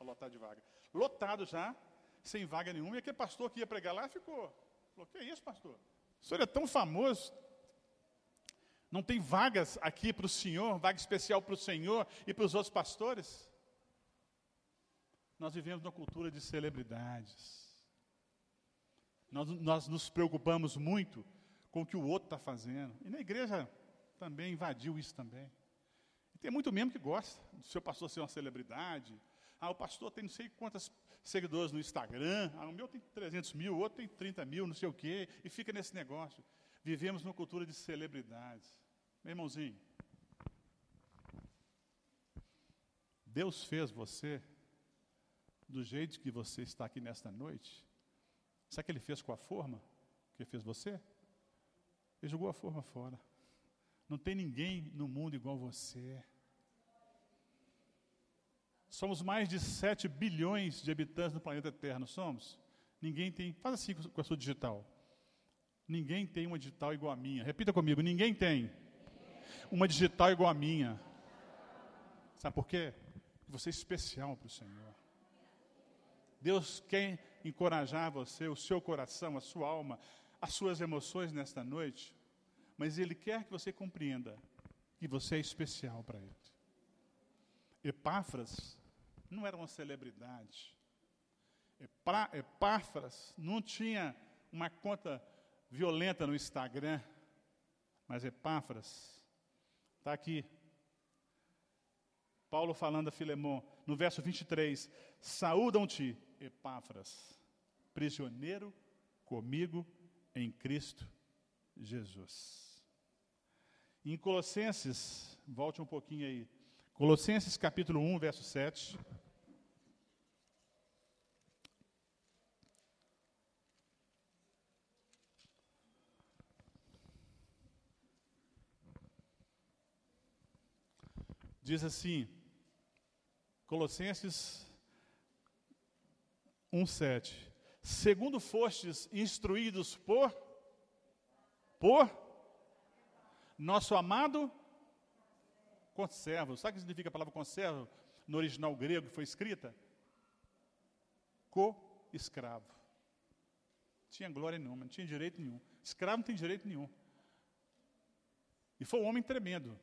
Lotado de vaga. Lotado já, sem vaga nenhuma. E aquele pastor que ia pregar lá ficou. Falou, que é isso, pastor? O senhor é tão famoso. Não tem vagas aqui para o senhor, vaga especial para o senhor e para os outros pastores? Nós vivemos numa cultura de celebridades. Nós, nós nos preocupamos muito com o que o outro está fazendo. E na igreja também invadiu isso também. E tem muito mesmo que gosta do seu pastor ser uma celebridade. Ah, o pastor tem não sei quantas seguidores no Instagram. Ah, o meu tem 300 mil, o outro tem 30 mil, não sei o quê. E fica nesse negócio. Vivemos numa cultura de celebridades. Meu irmãozinho, Deus fez você do jeito que você está aqui nesta noite. Sabe o que ele fez com a forma que fez você? Ele jogou a forma fora. Não tem ninguém no mundo igual você. Somos mais de 7 bilhões de habitantes no planeta Terra, não somos? Ninguém tem. Faz assim com a sua digital. Ninguém tem uma digital igual a minha. Repita comigo: ninguém tem uma digital igual a minha. Sabe por quê? Você é especial para o Senhor. Deus quer encorajar você, o seu coração, a sua alma, as suas emoções nesta noite, mas Ele quer que você compreenda que você é especial para Ele. Epáfras não era uma celebridade. Epáfras não tinha uma conta violenta no Instagram, mas Epáfras está aqui. Paulo falando a Filemão, no verso 23, saúdam-te, Epáfras, prisioneiro comigo em Cristo Jesus. Em Colossenses, volte um pouquinho aí. Colossenses capítulo 1, verso 7. Diz assim, Colossenses 1,7. Segundo fostes instruídos por, por nosso amado conservo. Sabe o que significa a palavra conservo no original grego que foi escrita? Co-escravo. Tinha glória nenhuma, não tinha direito nenhum. Escravo não tem direito nenhum. E foi um homem tremendo.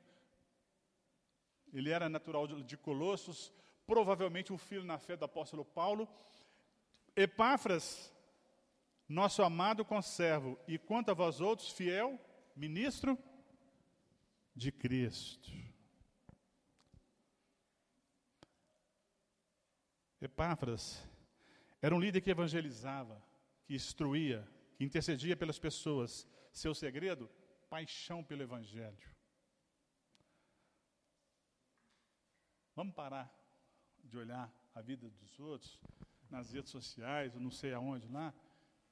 Ele era natural de Colossos, provavelmente um filho na fé do apóstolo Paulo, Epáfras, nosso amado conservo, e quanto a vós outros, fiel ministro de Cristo. Epáfras era um líder que evangelizava, que instruía, que intercedia pelas pessoas. Seu segredo? Paixão pelo Evangelho. Vamos parar de olhar a vida dos outros nas redes sociais, ou não sei aonde lá,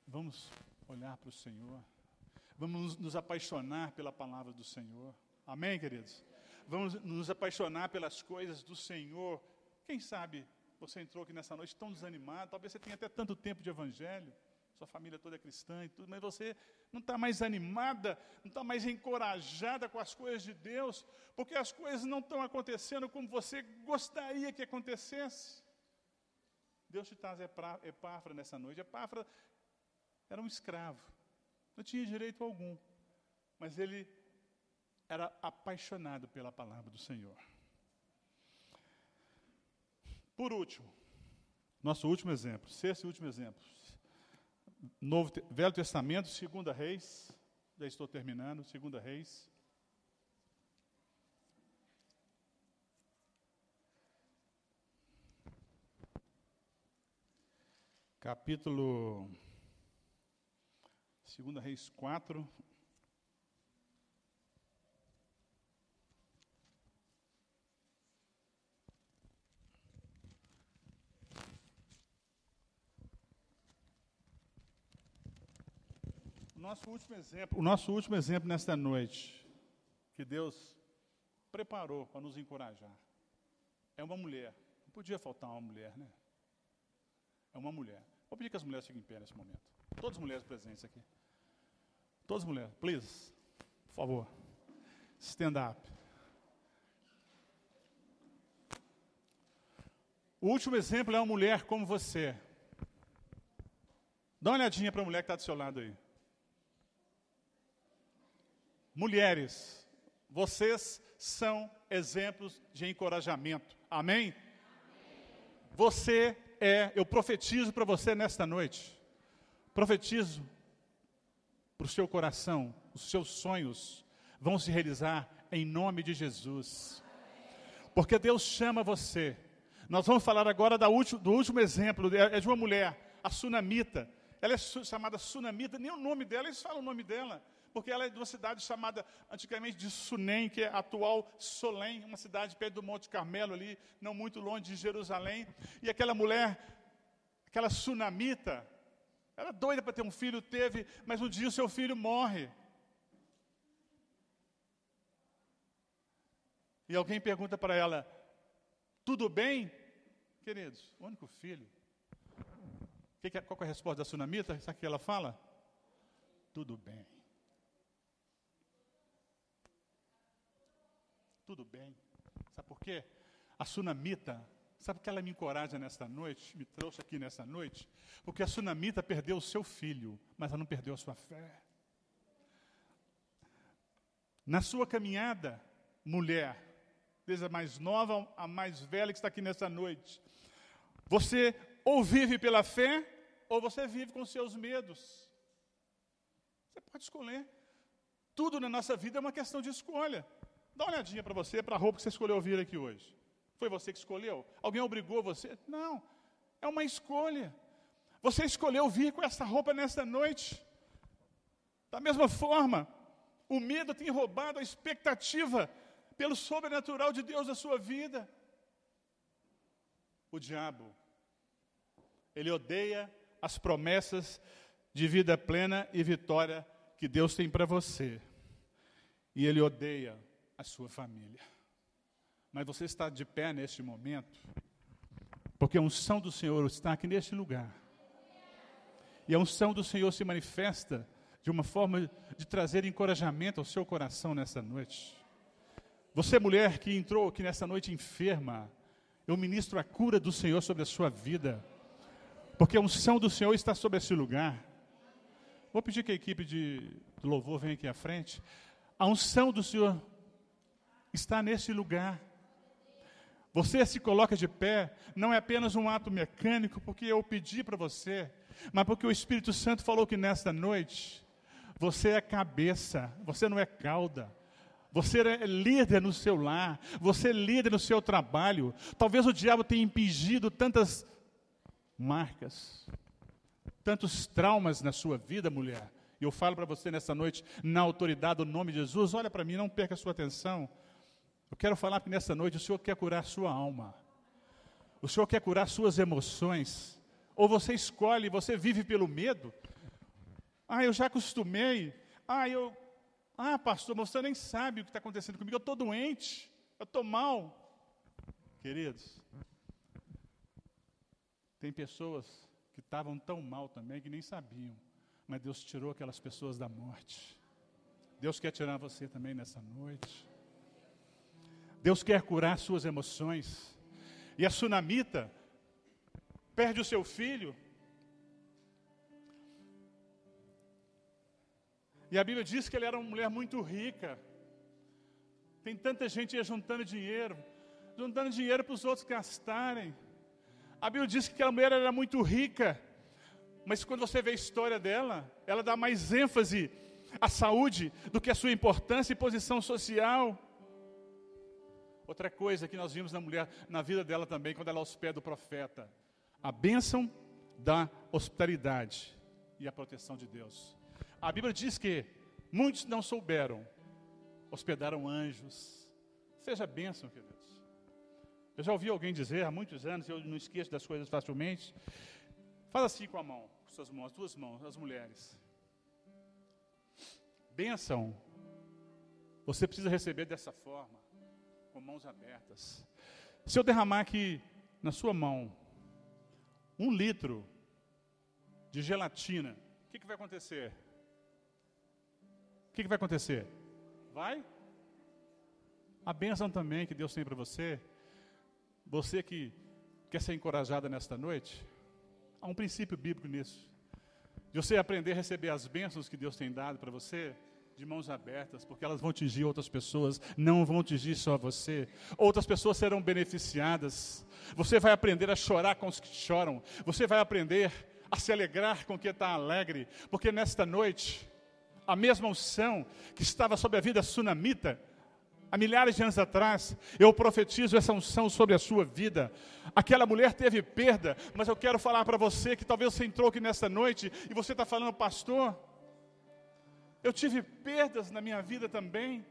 vamos olhar para o Senhor. Vamos nos apaixonar pela palavra do Senhor. Amém, queridos? Vamos nos apaixonar pelas coisas do Senhor. Quem sabe você entrou aqui nessa noite tão desanimado, talvez você tenha até tanto tempo de evangelho, sua família toda é cristã e tudo, mas você não está mais animada, não está mais encorajada com as coisas de Deus, porque as coisas não estão acontecendo como você gostaria que acontecesse. Deus te traz Epáfra nessa noite. Epáfra era um escravo, não tinha direito algum, mas ele era apaixonado pela palavra do Senhor. Por último, nosso último exemplo, sexto e último exemplo. Novo, Velho Testamento, Segunda Reis, já estou terminando, Segunda Reis. capítulo 2 Reis 4. O nosso último exemplo, o nosso último exemplo nesta noite que Deus preparou para nos encorajar é uma mulher. Não podia faltar uma mulher, né? É uma mulher. Vou pedir que as mulheres fiquem em pé nesse momento. Todas as mulheres presentes aqui. Todas as mulheres, please, por favor. Stand up. O último exemplo é uma mulher como você. Dá uma olhadinha para a mulher que está do seu lado aí. Mulheres, vocês são exemplos de encorajamento. Amém? Amém. Você é, eu profetizo para você nesta noite. Profetizo para o seu coração, os seus sonhos vão se realizar em nome de Jesus. Porque Deus chama você. Nós vamos falar agora último, do último exemplo, é, é de uma mulher, a Sunamita. Ela é chamada Sunamita, nem o nome dela, eles falam o nome dela porque ela é de uma cidade chamada antigamente de Sunem, que é a atual Solém, uma cidade perto do Monte Carmelo ali, não muito longe de Jerusalém. E aquela mulher, aquela sunamita, era doida para ter um filho, teve, mas um dia o seu filho morre. E alguém pergunta para ela: Tudo bem? Queridos, único filho. Que é, qual é a resposta da sunamita? Sabe o que ela fala? Tudo bem. Tudo bem. Sabe por quê? A sunamita, sabe que ela me encoraja nesta noite, me trouxe aqui nesta noite? Porque a sunamita perdeu o seu filho, mas ela não perdeu a sua fé. Na sua caminhada, mulher, desde a mais nova a mais velha que está aqui nessa noite, você ou vive pela fé, ou você vive com seus medos. Você pode escolher. Tudo na nossa vida é uma questão de escolha. Dá uma olhadinha para você, para a roupa que você escolheu vir aqui hoje. Foi você que escolheu? Alguém obrigou você? Não. É uma escolha. Você escolheu vir com essa roupa nesta noite. Da mesma forma, o medo tem roubado a expectativa pelo sobrenatural de Deus na sua vida. O diabo, ele odeia as promessas de vida plena e vitória que Deus tem para você. E ele odeia a sua família. Mas você está de pé neste momento, porque a unção do Senhor está aqui neste lugar. E a unção do Senhor se manifesta de uma forma de trazer encorajamento ao seu coração nessa noite. Você, mulher que entrou aqui nessa noite enferma, eu ministro a cura do Senhor sobre a sua vida, porque a unção do Senhor está sobre esse lugar. Vou pedir que a equipe de louvor venha aqui à frente. A unção do Senhor está nesse lugar. Você se coloca de pé, não é apenas um ato mecânico, porque eu pedi para você, mas porque o Espírito Santo falou que nesta noite, você é cabeça, você não é cauda. Você é líder no seu lar, você é líder no seu trabalho. Talvez o diabo tenha impingido tantas marcas, tantos traumas na sua vida, mulher. E eu falo para você nessa noite, na autoridade do nome de Jesus, olha para mim, não perca a sua atenção. Eu quero falar que nessa noite o Senhor quer curar sua alma. O Senhor quer curar suas emoções. Ou você escolhe, você vive pelo medo. Ah, eu já acostumei. Ah, eu. Ah, pastor, você nem sabe o que está acontecendo comigo. Eu estou doente. Eu estou mal. Queridos, tem pessoas que estavam tão mal também que nem sabiam. Mas Deus tirou aquelas pessoas da morte. Deus quer tirar você também nessa noite. Deus quer curar suas emoções. E a sunamita perde o seu filho. E a Bíblia diz que ele era uma mulher muito rica. Tem tanta gente juntando dinheiro, juntando dinheiro para os outros gastarem. A Bíblia diz que aquela mulher era muito rica. Mas quando você vê a história dela, ela dá mais ênfase à saúde do que à sua importância e posição social. Outra coisa que nós vimos na mulher, na vida dela também, quando ela hospeda o profeta, a bênção da hospitalidade e a proteção de Deus. A Bíblia diz que muitos não souberam, hospedaram anjos. Seja bênção, queridos. Eu já ouvi alguém dizer há muitos anos, eu não esqueço das coisas facilmente. Faz assim com a mão, com suas mãos, duas mãos, as mulheres. Bênção, você precisa receber dessa forma, com mãos abertas. Se eu derramar aqui na sua mão um litro de gelatina, o que, que vai acontecer? O que, que vai acontecer? Vai? A bênção também que Deus tem para você, você que quer ser encorajada nesta noite, há um princípio bíblico nisso. De você aprender a receber as bênçãos que Deus tem dado para você, de mãos abertas, porque elas vão atingir outras pessoas, não vão atingir só você. Outras pessoas serão beneficiadas. Você vai aprender a chorar com os que choram. Você vai aprender a se alegrar com quem está alegre, porque nesta noite, a mesma unção que estava sobre a vida sunamita, há milhares de anos atrás, eu profetizo essa unção sobre a sua vida. Aquela mulher teve perda, mas eu quero falar para você que talvez você entrou aqui nesta noite e você está falando, pastor, eu tive perdas na minha vida também,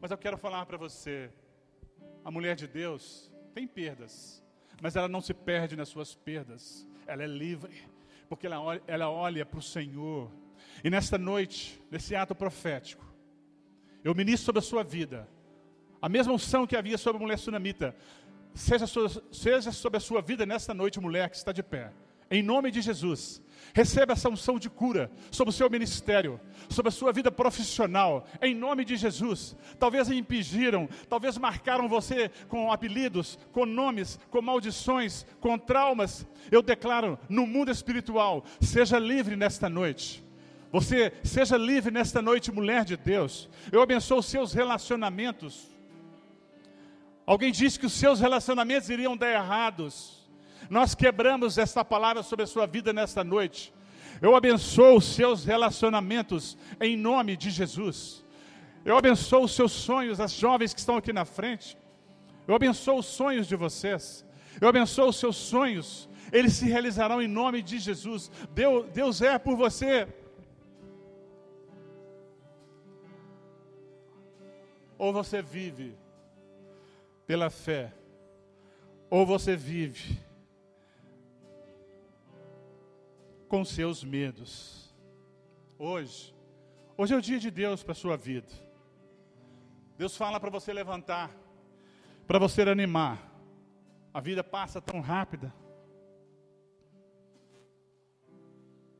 mas eu quero falar para você: a mulher de Deus tem perdas, mas ela não se perde nas suas perdas, ela é livre, porque ela olha, ela olha para o Senhor. E nesta noite, nesse ato profético, eu ministro sobre a sua vida a mesma unção que havia sobre a mulher sunamita, seja, seja sobre a sua vida nesta noite, mulher que está de pé. Em nome de Jesus, receba essa unção de cura sobre o seu ministério, sobre a sua vida profissional, em nome de Jesus. Talvez impediram, talvez marcaram você com apelidos, com nomes, com maldições, com traumas. Eu declaro no mundo espiritual, seja livre nesta noite. Você seja livre nesta noite, mulher de Deus. Eu abençoo os seus relacionamentos. Alguém disse que os seus relacionamentos iriam dar errados. Nós quebramos esta palavra sobre a sua vida nesta noite. Eu abençoo os seus relacionamentos em nome de Jesus. Eu abençoo os seus sonhos, as jovens que estão aqui na frente. Eu abençoo os sonhos de vocês. Eu abençoo os seus sonhos. Eles se realizarão em nome de Jesus. Deus, Deus é por você. Ou você vive pela fé, ou você vive com seus medos. Hoje, hoje é o dia de Deus para a sua vida. Deus fala para você levantar, para você animar. A vida passa tão rápida.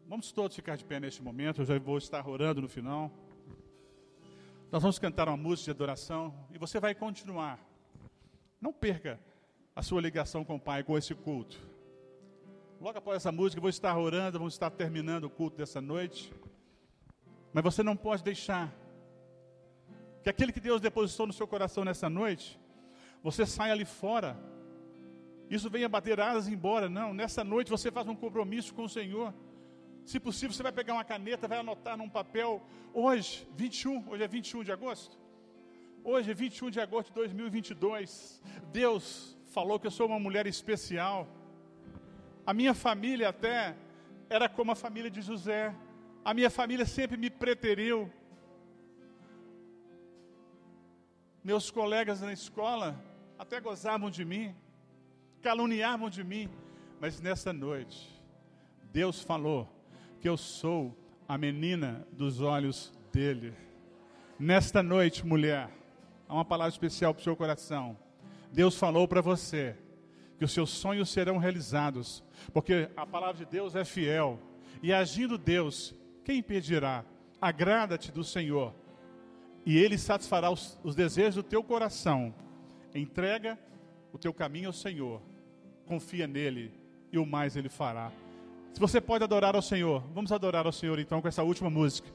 Vamos todos ficar de pé neste momento, eu já vou estar orando no final. Nós vamos cantar uma música de adoração e você vai continuar. Não perca a sua ligação com o Pai, com esse culto. Logo após essa música, vou estar orando, vamos estar terminando o culto dessa noite. Mas você não pode deixar que aquele que Deus depositou no seu coração nessa noite, você saia ali fora. Isso venha bater asas e embora. Não, nessa noite você faz um compromisso com o Senhor. Se possível, você vai pegar uma caneta, vai anotar num papel. Hoje, 21, hoje é 21 de agosto. Hoje é 21 de agosto de 2022. Deus falou que eu sou uma mulher especial. A minha família até era como a família de José. A minha família sempre me preteriu. Meus colegas na escola até gozavam de mim, caluniavam de mim, mas nessa noite, Deus falou que eu sou a menina dos olhos dele. Nesta noite, mulher, há uma palavra especial para o seu coração. Deus falou para você que os seus sonhos serão realizados, porque a palavra de Deus é fiel. E agindo Deus, quem impedirá? Agrada-te do Senhor, e Ele satisfará os, os desejos do teu coração. Entrega o teu caminho ao Senhor, confia nele, e o mais Ele fará. Se você pode adorar ao Senhor, vamos adorar ao Senhor então com essa última música.